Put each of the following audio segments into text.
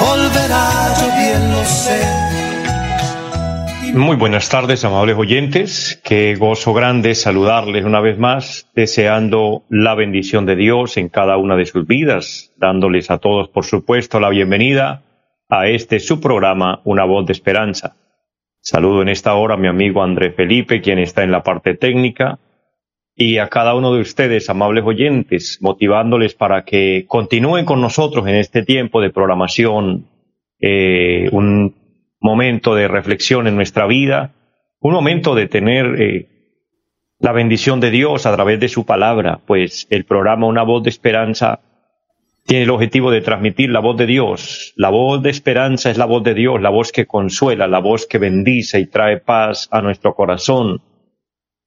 volverá, yo bien lo sé. Muy buenas tardes, amables oyentes. Qué gozo grande saludarles una vez más, deseando la bendición de Dios en cada una de sus vidas, dándoles a todos, por supuesto, la bienvenida a este su programa, Una voz de esperanza. Saludo en esta hora a mi amigo André Felipe, quien está en la parte técnica, y a cada uno de ustedes, amables oyentes, motivándoles para que continúen con nosotros en este tiempo de programación, eh, un momento de reflexión en nuestra vida, un momento de tener eh, la bendición de Dios a través de su palabra, pues el programa Una voz de esperanza tiene el objetivo de transmitir la voz de Dios. La voz de esperanza es la voz de Dios, la voz que consuela, la voz que bendice y trae paz a nuestro corazón,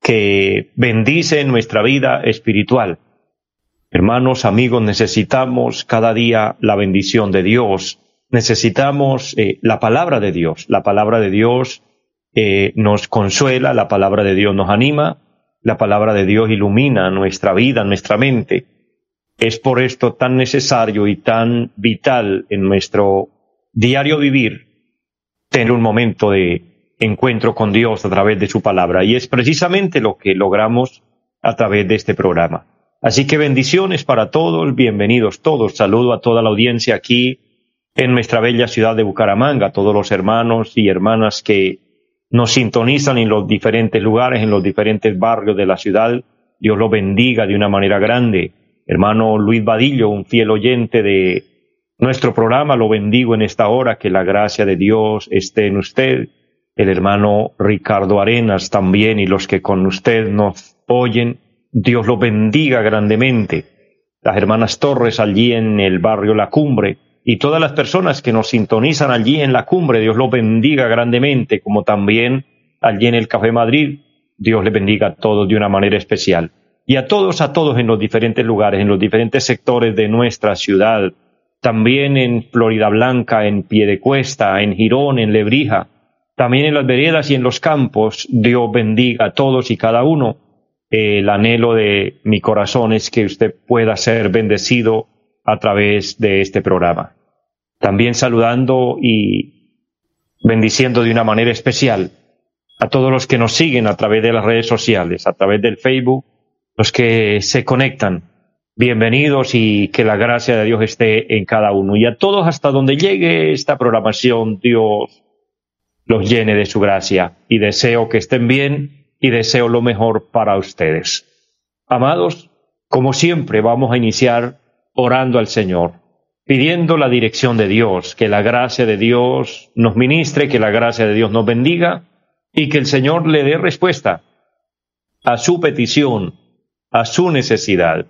que bendice nuestra vida espiritual. Hermanos, amigos, necesitamos cada día la bendición de Dios necesitamos eh, la palabra de Dios. La palabra de Dios eh, nos consuela, la palabra de Dios nos anima, la palabra de Dios ilumina nuestra vida, nuestra mente. Es por esto tan necesario y tan vital en nuestro diario vivir tener un momento de encuentro con Dios a través de su palabra. Y es precisamente lo que logramos a través de este programa. Así que bendiciones para todos, bienvenidos todos. Saludo a toda la audiencia aquí en nuestra bella ciudad de Bucaramanga, todos los hermanos y hermanas que nos sintonizan en los diferentes lugares, en los diferentes barrios de la ciudad. Dios lo bendiga de una manera grande. Hermano Luis Vadillo, un fiel oyente de nuestro programa, lo bendigo en esta hora, que la gracia de Dios esté en usted. El hermano Ricardo Arenas también y los que con usted nos oyen, Dios lo bendiga grandemente. Las hermanas Torres allí en el barrio La Cumbre, y todas las personas que nos sintonizan allí en la cumbre, Dios los bendiga grandemente, como también allí en el Café Madrid, Dios les bendiga a todos de una manera especial. Y a todos, a todos en los diferentes lugares, en los diferentes sectores de nuestra ciudad, también en Florida Blanca, en Piedecuesta, en Girón, en Lebrija, también en las veredas y en los campos, Dios bendiga a todos y cada uno. El anhelo de mi corazón es que usted pueda ser bendecido a través de este programa. También saludando y bendiciendo de una manera especial a todos los que nos siguen a través de las redes sociales, a través del Facebook, los que se conectan. Bienvenidos y que la gracia de Dios esté en cada uno. Y a todos hasta donde llegue esta programación, Dios los llene de su gracia. Y deseo que estén bien y deseo lo mejor para ustedes. Amados, como siempre vamos a iniciar orando al Señor pidiendo la dirección de Dios, que la gracia de Dios nos ministre, que la gracia de Dios nos bendiga y que el Señor le dé respuesta a su petición, a su necesidad.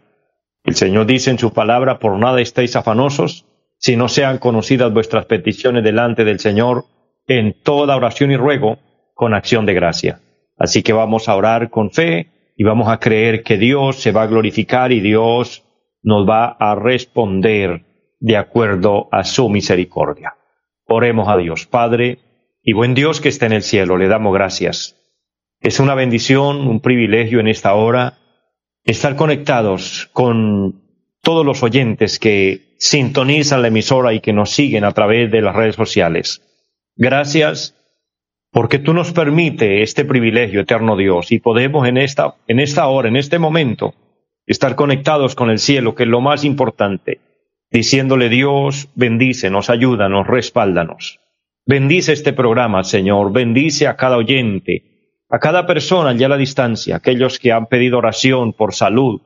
El Señor dice en su palabra, por nada estéis afanosos, si no sean conocidas vuestras peticiones delante del Señor en toda oración y ruego con acción de gracia. Así que vamos a orar con fe y vamos a creer que Dios se va a glorificar y Dios nos va a responder de acuerdo a su misericordia. Oremos a Dios, Padre y buen Dios que está en el cielo, le damos gracias. Es una bendición, un privilegio en esta hora estar conectados con todos los oyentes que sintonizan la emisora y que nos siguen a través de las redes sociales. Gracias porque tú nos permite este privilegio, eterno Dios, y podemos en esta, en esta hora, en este momento, estar conectados con el cielo, que es lo más importante diciéndole Dios, bendícenos, ayúdanos, respáldanos. Bendice este programa, Señor, bendice a cada oyente, a cada persona allá a la distancia, aquellos que han pedido oración por salud,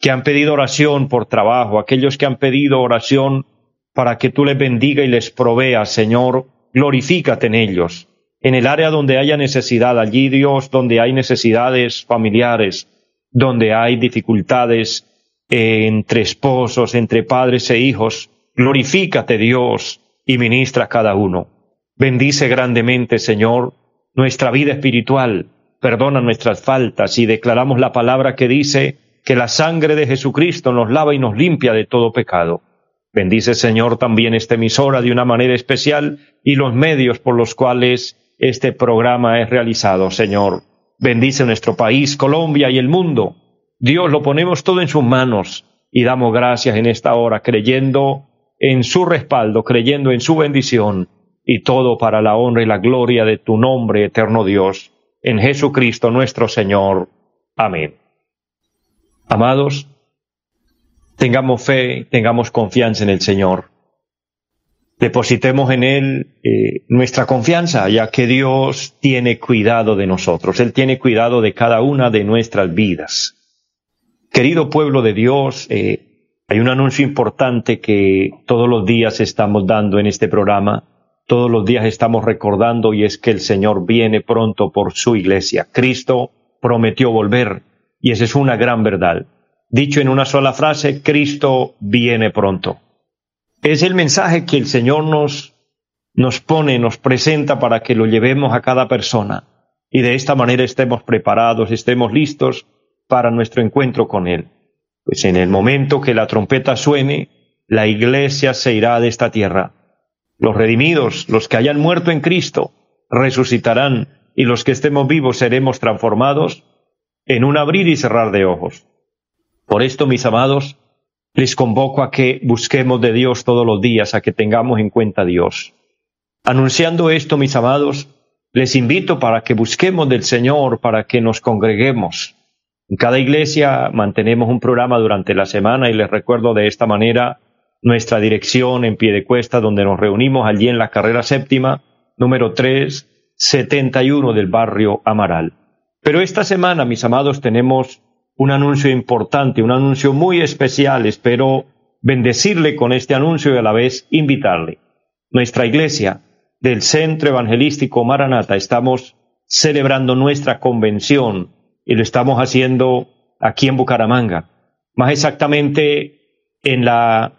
que han pedido oración por trabajo, aquellos que han pedido oración para que tú les bendiga y les proveas, Señor, glorifícate en ellos. En el área donde haya necesidad, allí Dios, donde hay necesidades familiares, donde hay dificultades entre esposos, entre padres e hijos. Glorifícate Dios y ministra a cada uno. Bendice grandemente, Señor, nuestra vida espiritual. Perdona nuestras faltas y declaramos la palabra que dice que la sangre de Jesucristo nos lava y nos limpia de todo pecado. Bendice, Señor, también esta emisora de una manera especial y los medios por los cuales este programa es realizado, Señor. Bendice nuestro país, Colombia y el mundo. Dios, lo ponemos todo en sus manos y damos gracias en esta hora, creyendo en su respaldo, creyendo en su bendición y todo para la honra y la gloria de tu nombre, eterno Dios, en Jesucristo nuestro Señor. Amén. Amados, tengamos fe, tengamos confianza en el Señor. Depositemos en Él eh, nuestra confianza, ya que Dios tiene cuidado de nosotros. Él tiene cuidado de cada una de nuestras vidas. Querido pueblo de Dios, eh, hay un anuncio importante que todos los días estamos dando en este programa. Todos los días estamos recordando y es que el Señor viene pronto por su iglesia. Cristo prometió volver y esa es una gran verdad. Dicho en una sola frase, Cristo viene pronto. Es el mensaje que el Señor nos, nos pone, nos presenta para que lo llevemos a cada persona y de esta manera estemos preparados, estemos listos para nuestro encuentro con Él. Pues en el momento que la trompeta suene, la iglesia se irá de esta tierra. Los redimidos, los que hayan muerto en Cristo, resucitarán y los que estemos vivos seremos transformados en un abrir y cerrar de ojos. Por esto, mis amados, les convoco a que busquemos de Dios todos los días, a que tengamos en cuenta a Dios. Anunciando esto, mis amados, les invito para que busquemos del Señor, para que nos congreguemos. En cada iglesia mantenemos un programa durante la semana y les recuerdo de esta manera nuestra dirección en pie de cuesta, donde nos reunimos allí en la carrera séptima, número 371 del barrio Amaral. Pero esta semana, mis amados, tenemos un anuncio importante, un anuncio muy especial. Espero bendecirle con este anuncio y a la vez invitarle. Nuestra iglesia del Centro Evangelístico Maranata estamos celebrando nuestra convención y lo estamos haciendo aquí en Bucaramanga, más exactamente en la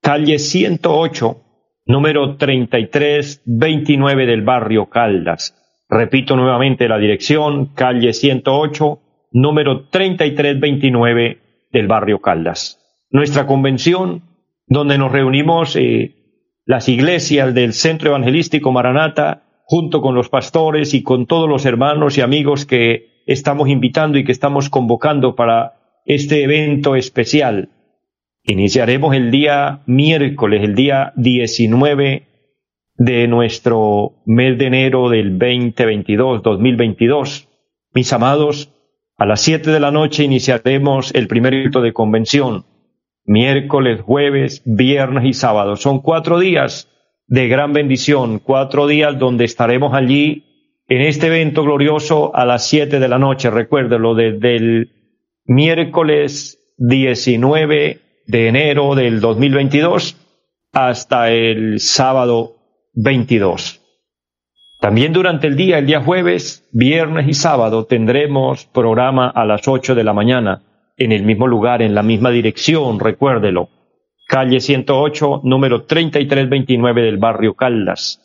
calle 108, número 3329 del barrio Caldas. Repito nuevamente la dirección, calle 108, número 3329 del barrio Caldas. Nuestra convención, donde nos reunimos eh, las iglesias del Centro Evangelístico Maranata, junto con los pastores y con todos los hermanos y amigos que estamos invitando y que estamos convocando para este evento especial. Iniciaremos el día miércoles, el día 19 de nuestro mes de enero del 2022, 2022. Mis amados, a las 7 de la noche iniciaremos el primer rito de convención. Miércoles, jueves, viernes y sábado. Son cuatro días de gran bendición, cuatro días donde estaremos allí en este evento glorioso a las 7 de la noche. Recuérdelo, desde el miércoles 19 de enero del 2022 hasta el sábado 22. También durante el día, el día jueves, viernes y sábado, tendremos programa a las 8 de la mañana, en el mismo lugar, en la misma dirección, recuérdelo. Calle 108, número 3329 del barrio Caldas,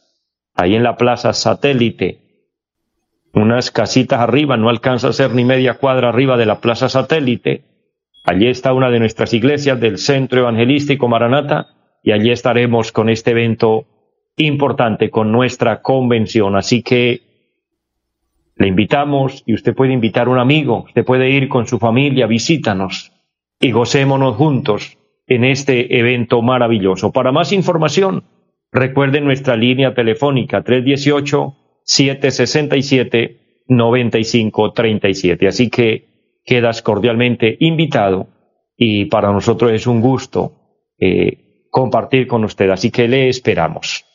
ahí en la plaza satélite, unas casitas arriba, no alcanza a ser ni media cuadra arriba de la plaza satélite. Allí está una de nuestras iglesias del Centro Evangelístico Maranata y allí estaremos con este evento importante, con nuestra convención. Así que le invitamos y usted puede invitar a un amigo, usted puede ir con su familia, visítanos y gocémonos juntos en este evento maravilloso. Para más información, recuerde nuestra línea telefónica 318 767 9537. Así que quedas cordialmente invitado y para nosotros es un gusto eh, compartir con usted. Así que le esperamos.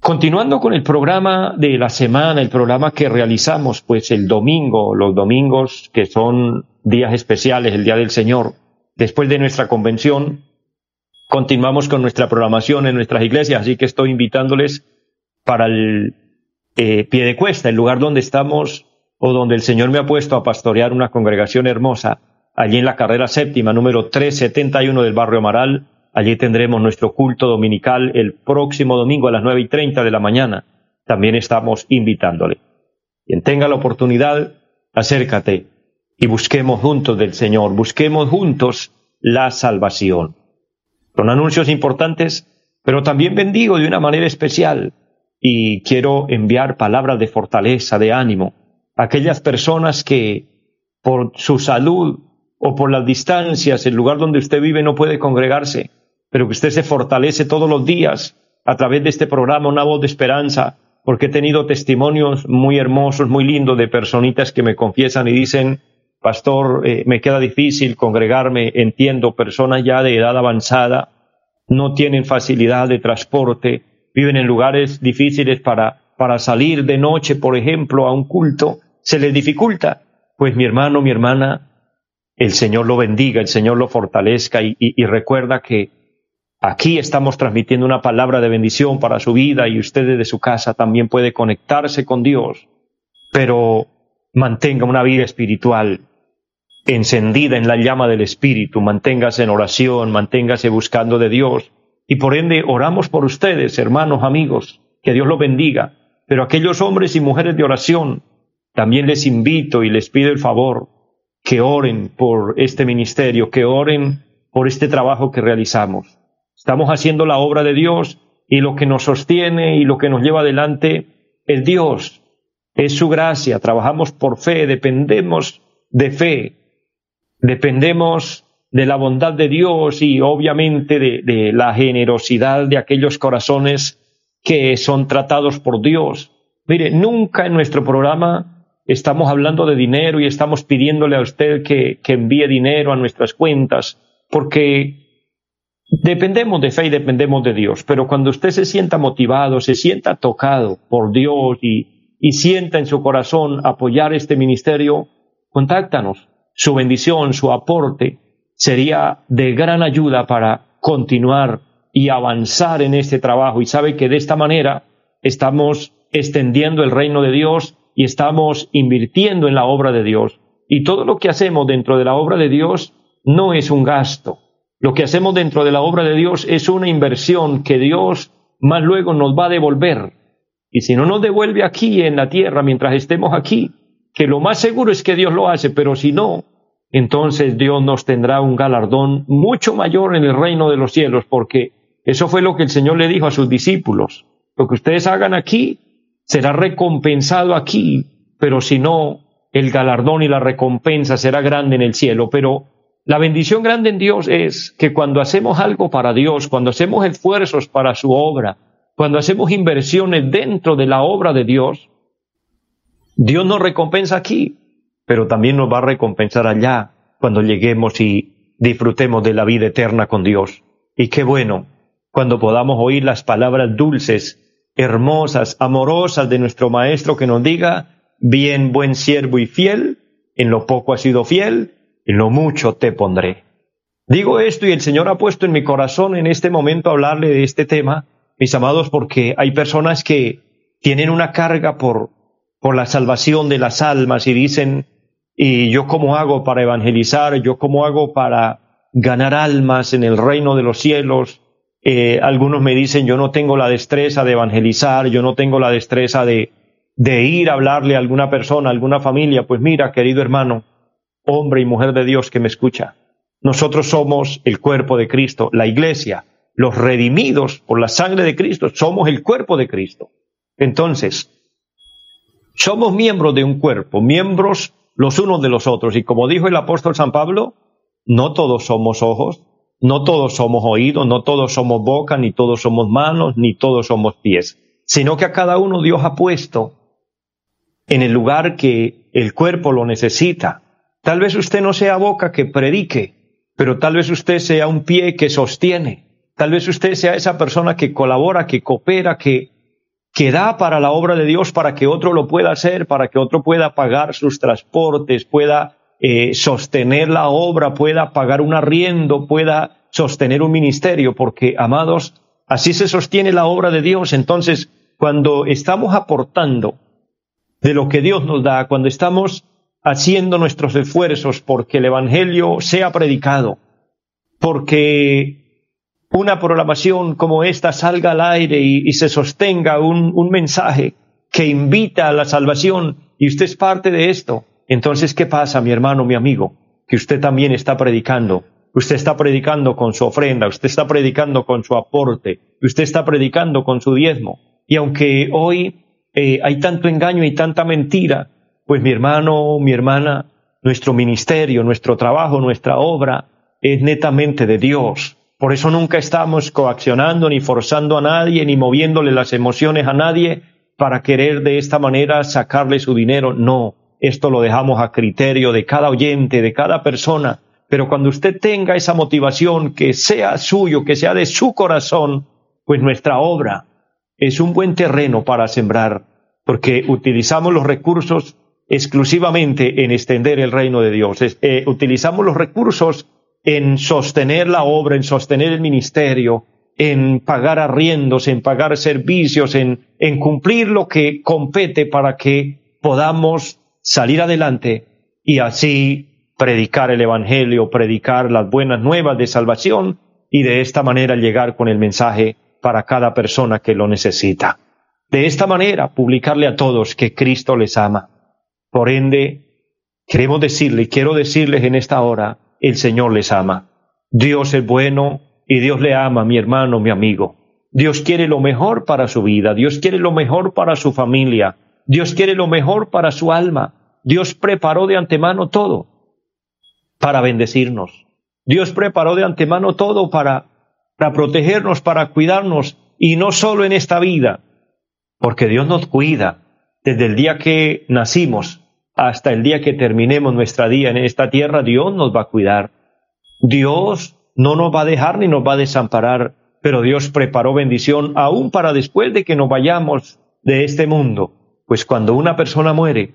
Continuando con el programa de la semana, el programa que realizamos pues el domingo, los domingos que son días especiales, el Día del Señor, después de nuestra convención, continuamos con nuestra programación en nuestras iglesias, así que estoy invitándoles para el eh, pie de cuesta, el lugar donde estamos o donde el Señor me ha puesto a pastorear una congregación hermosa, allí en la carrera séptima, número 371 del barrio Amaral, Allí tendremos nuestro culto dominical el próximo domingo a las nueve y treinta de la mañana. También estamos invitándole. Quien tenga la oportunidad, acércate y busquemos juntos del Señor, busquemos juntos la salvación. Son anuncios importantes, pero también bendigo de una manera especial y quiero enviar palabras de fortaleza, de ánimo a aquellas personas que por su salud o por las distancias, el lugar donde usted vive no puede congregarse, pero que usted se fortalece todos los días a través de este programa, una voz de esperanza, porque he tenido testimonios muy hermosos, muy lindos de personitas que me confiesan y dicen, pastor, eh, me queda difícil congregarme, entiendo, personas ya de edad avanzada, no tienen facilidad de transporte, viven en lugares difíciles para, para salir de noche, por ejemplo, a un culto, se les dificulta. Pues mi hermano, mi hermana, el Señor lo bendiga, el Señor lo fortalezca y, y, recuerda que aquí estamos transmitiendo una palabra de bendición para su vida y usted desde su casa también puede conectarse con Dios, pero mantenga una vida espiritual encendida en la llama del Espíritu, manténgase en oración, manténgase buscando de Dios. Y por ende oramos por ustedes, hermanos, amigos, que Dios los bendiga, pero aquellos hombres y mujeres de oración, también les invito y les pido el favor que oren por este ministerio, que oren por este trabajo que realizamos. Estamos haciendo la obra de Dios y lo que nos sostiene y lo que nos lleva adelante es Dios, es su gracia, trabajamos por fe, dependemos de fe, dependemos de la bondad de Dios y obviamente de, la generosidad de aquellos corazones que son tratados por Dios. Mire, nunca en nuestro programa estamos hablando de dinero y estamos pidiéndole a usted que, que envíe dinero a nuestras cuentas, porque dependemos de fe y dependemos de Dios. Pero cuando usted se sienta motivado, se sienta tocado por Dios y, y sienta en su corazón apoyar este ministerio, contáctanos. Su bendición, su aporte sería de gran ayuda para continuar y avanzar en este trabajo. Y sabe que de esta manera estamos extendiendo el reino de Dios y estamos invirtiendo en la obra de Dios. Y todo lo que hacemos dentro de la obra de Dios no es un gasto. Lo que hacemos dentro de la obra de Dios es una inversión que Dios más luego nos va a devolver. Y si no nos devuelve aquí en la tierra mientras estemos aquí, que lo más seguro es que Dios lo hace, pero si no, entonces Dios nos tendrá un galardón mucho mayor en el reino de los cielos, porque eso fue lo que el Señor le dijo a sus discípulos. Lo que ustedes hagan aquí, será recompensado aquí, pero si no, el galardón y la recompensa será grande en el cielo. Pero la bendición grande en Dios es que cuando hacemos algo para Dios, cuando hacemos esfuerzos para su obra, cuando hacemos inversiones dentro de la obra de Dios, Dios nos recompensa aquí, pero también nos va a recompensar allá cuando lleguemos y disfrutemos de la vida eterna con Dios. Y qué bueno cuando podamos oír las palabras dulces hermosas, amorosas de nuestro Maestro que nos diga, bien buen siervo y fiel, en lo poco has sido fiel, en lo mucho te pondré. Digo esto y el Señor ha puesto en mi corazón en este momento hablarle de este tema, mis amados, porque hay personas que tienen una carga por, por la salvación de las almas y dicen, ¿y yo cómo hago para evangelizar? ¿Yo cómo hago para ganar almas en el reino de los cielos? Eh, algunos me dicen, yo no tengo la destreza de evangelizar, yo no tengo la destreza de, de ir a hablarle a alguna persona, a alguna familia. Pues mira, querido hermano, hombre y mujer de Dios que me escucha, nosotros somos el cuerpo de Cristo, la iglesia, los redimidos por la sangre de Cristo, somos el cuerpo de Cristo. Entonces, somos miembros de un cuerpo, miembros los unos de los otros. Y como dijo el apóstol San Pablo, no todos somos ojos, no todos somos oídos, no todos somos boca, ni todos somos manos, ni todos somos pies, sino que a cada uno Dios ha puesto en el lugar que el cuerpo lo necesita. Tal vez usted no sea boca que predique, pero tal vez usted sea un pie que sostiene. Tal vez usted sea esa persona que colabora, que coopera, que, que da para la obra de Dios para que otro lo pueda hacer, para que otro pueda pagar sus transportes, pueda eh, sostener la obra, pueda pagar un arriendo, pueda sostener un ministerio, porque, amados, así se sostiene la obra de Dios. Entonces, cuando estamos aportando de lo que Dios nos da, cuando estamos haciendo nuestros esfuerzos porque el Evangelio sea predicado, porque una programación como esta salga al aire y, se sostenga un, mensaje que invita a la salvación y usted es parte de esto, entonces, ¿qué pasa, mi hermano, mi amigo? Que usted también está predicando. Usted está predicando con su ofrenda, usted está predicando con su aporte, usted está predicando con su diezmo. Y aunque hoy eh, hay tanto engaño y tanta mentira, pues mi hermano, mi hermana, nuestro ministerio, nuestro trabajo, nuestra obra es netamente de Dios. Por eso nunca estamos coaccionando ni forzando a nadie ni moviéndole las emociones a nadie para querer de esta manera sacarle su dinero. No, esto lo dejamos a criterio de cada oyente, de cada persona. Pero cuando usted tenga esa motivación que sea suyo, que sea de su corazón, pues nuestra obra es un buen terreno para sembrar, porque utilizamos los recursos exclusivamente en extender el reino de Dios. Eh, utilizamos los recursos en sostener la obra, en sostener el ministerio, en pagar arriendos, en pagar servicios, en, en cumplir lo que compete para que podamos salir adelante y así predicar el Evangelio, predicar las buenas nuevas de salvación y de esta manera llegar con el mensaje para cada persona que lo necesita. De esta manera publicarle a todos que Cristo les ama. Por ende, queremos decirle, quiero decirles en esta hora, el Señor les ama. Dios es bueno y Dios le ama, mi hermano, mi amigo. Dios quiere lo mejor para su vida, Dios quiere lo mejor para su familia, Dios quiere lo mejor para su alma. Dios preparó de antemano todo para bendecirnos. Dios preparó de antemano todo para, para protegernos, para cuidarnos, y no solo en esta vida, porque Dios nos cuida desde el día que nacimos hasta el día que terminemos nuestra día en esta tierra, Dios nos va a cuidar. Dios no nos va a dejar ni nos va a desamparar, pero Dios preparó bendición aún para después de que nos vayamos de este mundo. Pues cuando una persona muere,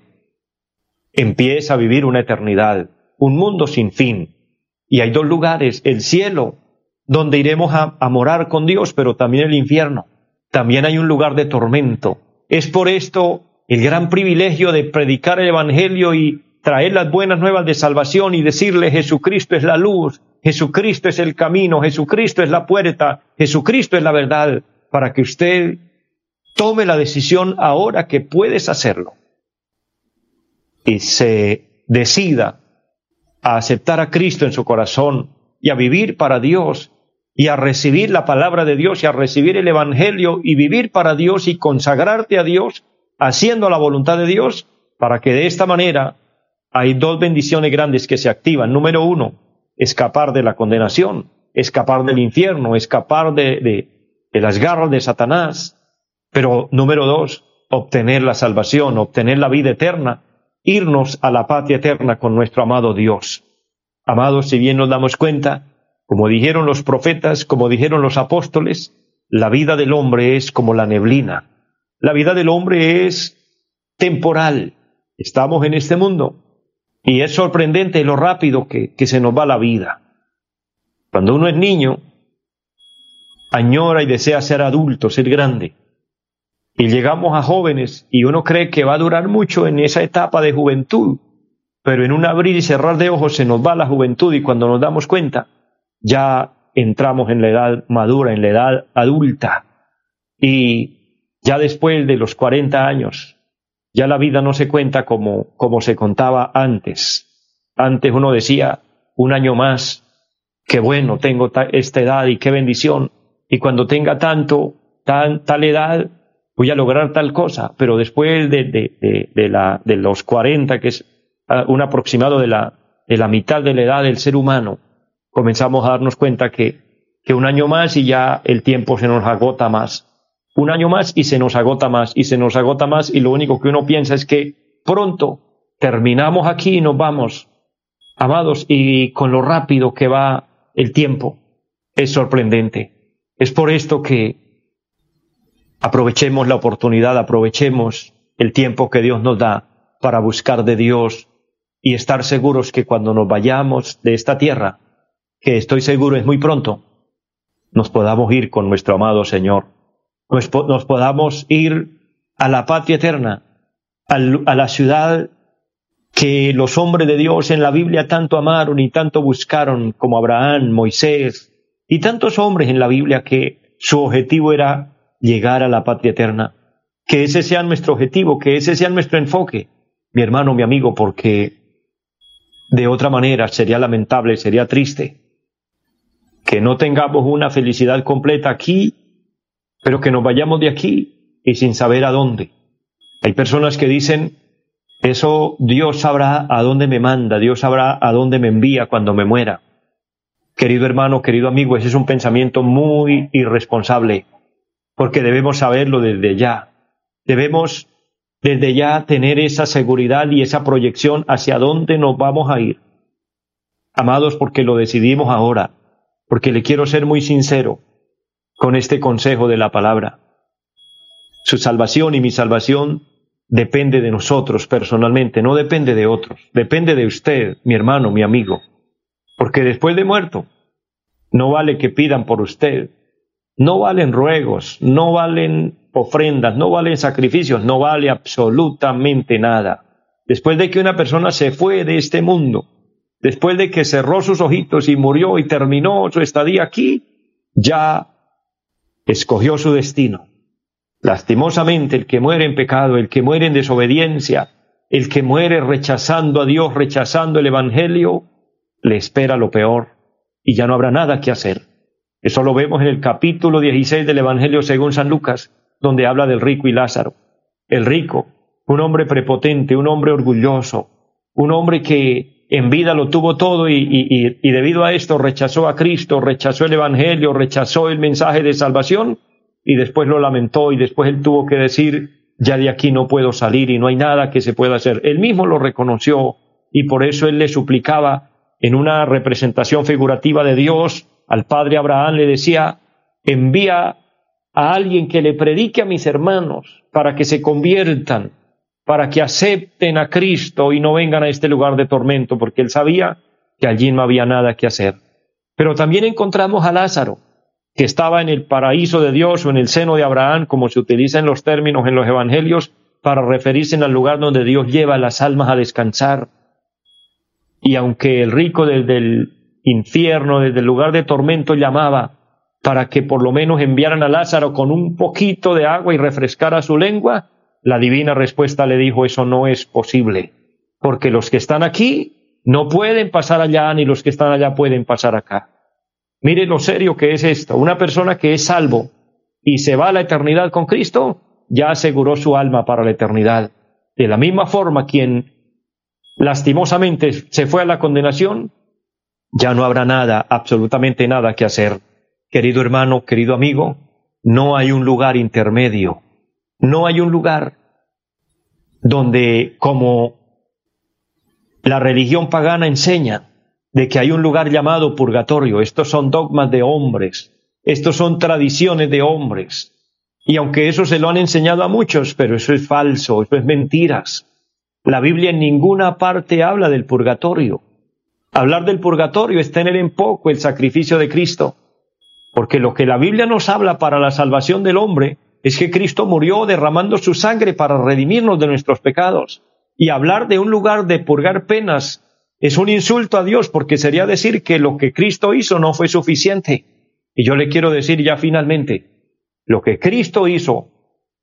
empieza a vivir una eternidad, un mundo sin fin. Y hay dos lugares, el cielo, donde iremos a, morar con Dios, pero también el infierno. También hay un lugar de tormento. Es por esto el gran privilegio de predicar el Evangelio y traer las buenas nuevas de salvación y decirle Jesucristo es la luz, Jesucristo es el camino, Jesucristo es la puerta, Jesucristo es la verdad, para que usted tome la decisión ahora que puedes hacerlo. Y se decida a aceptar a Cristo en su corazón y a vivir para Dios y a recibir la palabra de Dios y a recibir el Evangelio y vivir para Dios y consagrarte a Dios haciendo la voluntad de Dios para que de esta manera hay dos bendiciones grandes que se activan. Número uno, escapar de la condenación, escapar del infierno, escapar de, de, de las garras de Satanás. Pero número dos, obtener la salvación, obtener la vida eterna irnos a la patria eterna con nuestro amado Dios. Amados, si bien nos damos cuenta, como dijeron los profetas, como dijeron los apóstoles, la vida del hombre es como la neblina. La vida del hombre es temporal. Estamos en este mundo. Y es sorprendente lo rápido que, se nos va la vida. Cuando uno es niño, añora y desea ser adulto, ser grande y llegamos a jóvenes y uno cree que va a durar mucho en esa etapa de juventud, pero en un abrir y cerrar de ojos se nos va la juventud y cuando nos damos cuenta ya entramos en la edad madura, en la edad adulta y ya después de los 40 años ya la vida no se cuenta como, como se contaba antes. Antes uno decía un año más, qué bueno, tengo esta edad y qué bendición. Y cuando tenga tanto, tan, tal edad, voy a lograr tal cosa, pero después de, de, de, la, de los 40, que es ah, un aproximado de la, de la mitad de la edad del ser humano, comenzamos a darnos cuenta que, que un año más y ya el tiempo se nos agota más. Un año más y se nos agota más y se nos agota más y lo único que uno piensa es que pronto terminamos aquí y nos vamos. Amados, y con lo rápido que va el tiempo, es sorprendente. Es por esto que Aprovechemos la oportunidad, aprovechemos el tiempo que Dios nos da para buscar de Dios y estar seguros que cuando nos vayamos de esta tierra, que estoy seguro es muy pronto, nos podamos ir con nuestro amado Señor, nos, podamos ir a la patria eterna, a la ciudad que los hombres de Dios en la Biblia tanto amaron y tanto buscaron como Abraham, Moisés, y tantos hombres en la Biblia que su objetivo era llegar a la patria eterna. Que ese sea nuestro objetivo, que ese sea nuestro enfoque, mi hermano, mi amigo, porque de otra manera sería lamentable, sería triste que no tengamos una felicidad completa aquí, pero que nos vayamos de aquí y sin saber a dónde. Hay personas que dicen, eso Dios sabrá a dónde me manda, Dios sabrá a dónde me envía cuando me muera. Querido hermano, querido amigo, ese es un pensamiento muy irresponsable, porque debemos saberlo desde ya. Debemos desde ya tener esa seguridad y esa proyección hacia dónde nos vamos a ir. Amados, porque lo decidimos ahora, porque le quiero ser muy sincero con este consejo de la palabra. Su salvación y mi salvación depende de nosotros personalmente, no depende de otros, depende de usted, mi hermano, mi amigo. Porque después de muerto, no vale que pidan por usted, no valen ruegos, no valen ofrendas, no valen sacrificios, no vale absolutamente nada. Después de que una persona se fue de este mundo, después de que cerró sus ojitos y murió y terminó su estadía aquí, ya escogió su destino. Lastimosamente, el que muere en pecado, el que muere en desobediencia, el que muere rechazando a Dios, rechazando el Evangelio, le espera lo peor y ya no habrá nada que hacer. Eso lo vemos en el capítulo 16 del Evangelio según San Lucas, donde habla del rico y Lázaro. El rico, un hombre prepotente, un hombre orgulloso, un hombre que en vida lo tuvo todo y, debido a esto rechazó a Cristo, rechazó el Evangelio, rechazó el mensaje de salvación y después lo lamentó y después él tuvo que decir, ya de aquí no puedo salir y no hay nada que se pueda hacer. Él mismo lo reconoció y por eso él le suplicaba en una representación figurativa de Dios, al padre Abraham le decía, envía a alguien que le predique a mis hermanos para que se conviertan, para que acepten a Cristo y no vengan a este lugar de tormento, porque él sabía que allí no había nada que hacer. Pero también encontramos a Lázaro, que estaba en el paraíso de Dios o en el seno de Abraham, como se utiliza en los términos en los evangelios, para referirse al lugar donde Dios lleva las almas a descansar. Y aunque el rico desde el infierno, desde el lugar de tormento llamaba para que por lo menos enviaran a Lázaro con un poquito de agua y refrescara su lengua, la divina respuesta le dijo, eso no es posible, porque los que están aquí no pueden pasar allá, ni los que están allá pueden pasar acá. Mire lo serio que es esto. Una persona que es salvo y se va a la eternidad con Cristo, ya aseguró su alma para la eternidad. De la misma forma, quien lastimosamente se fue a la condenación, ya no habrá nada, absolutamente nada que hacer. Querido hermano, querido amigo, no hay un lugar intermedio, no hay un lugar donde, como la religión pagana enseña, de que hay un lugar llamado purgatorio. Estos son dogmas de hombres, estos son tradiciones de hombres. Y aunque eso se lo han enseñado a muchos, pero eso es falso, eso es mentiras. La Biblia en ninguna parte habla del purgatorio. Hablar del purgatorio es tener en poco el sacrificio de Cristo, porque lo que la Biblia nos habla para la salvación del hombre es que Cristo murió derramando su sangre para redimirnos de nuestros pecados. Y hablar de un lugar de purgar penas es un insulto a Dios porque sería decir que lo que Cristo hizo no fue suficiente. Y yo le quiero decir ya finalmente, lo que Cristo hizo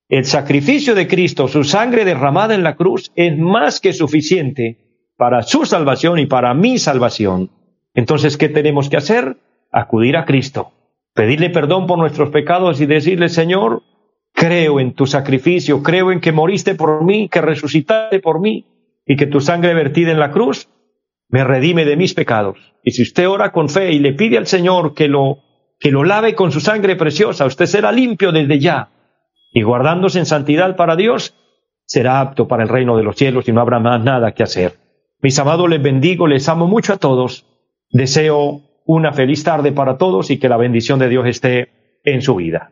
el sacrificio de Cristo, su sangre derramada en la cruz, es más que suficiente para su salvación y para mi salvación. Entonces, ¿qué tenemos que hacer? Acudir a Cristo, pedirle perdón por nuestros pecados y decirle, Señor, creo en tu sacrificio, creo en que moriste por mí, que resucitaste por mí y que tu sangre vertida en la cruz me redime de mis pecados. Y si usted ora con fe y le pide al Señor que lo, que lo lave con su sangre preciosa, usted será limpio desde ya y guardándose en santidad para Dios, será apto para el reino de los cielos y no habrá más nada que hacer. Mis amados, les bendigo, les amo mucho a todos. Deseo una feliz tarde para todos y que la bendición de Dios esté en su vida.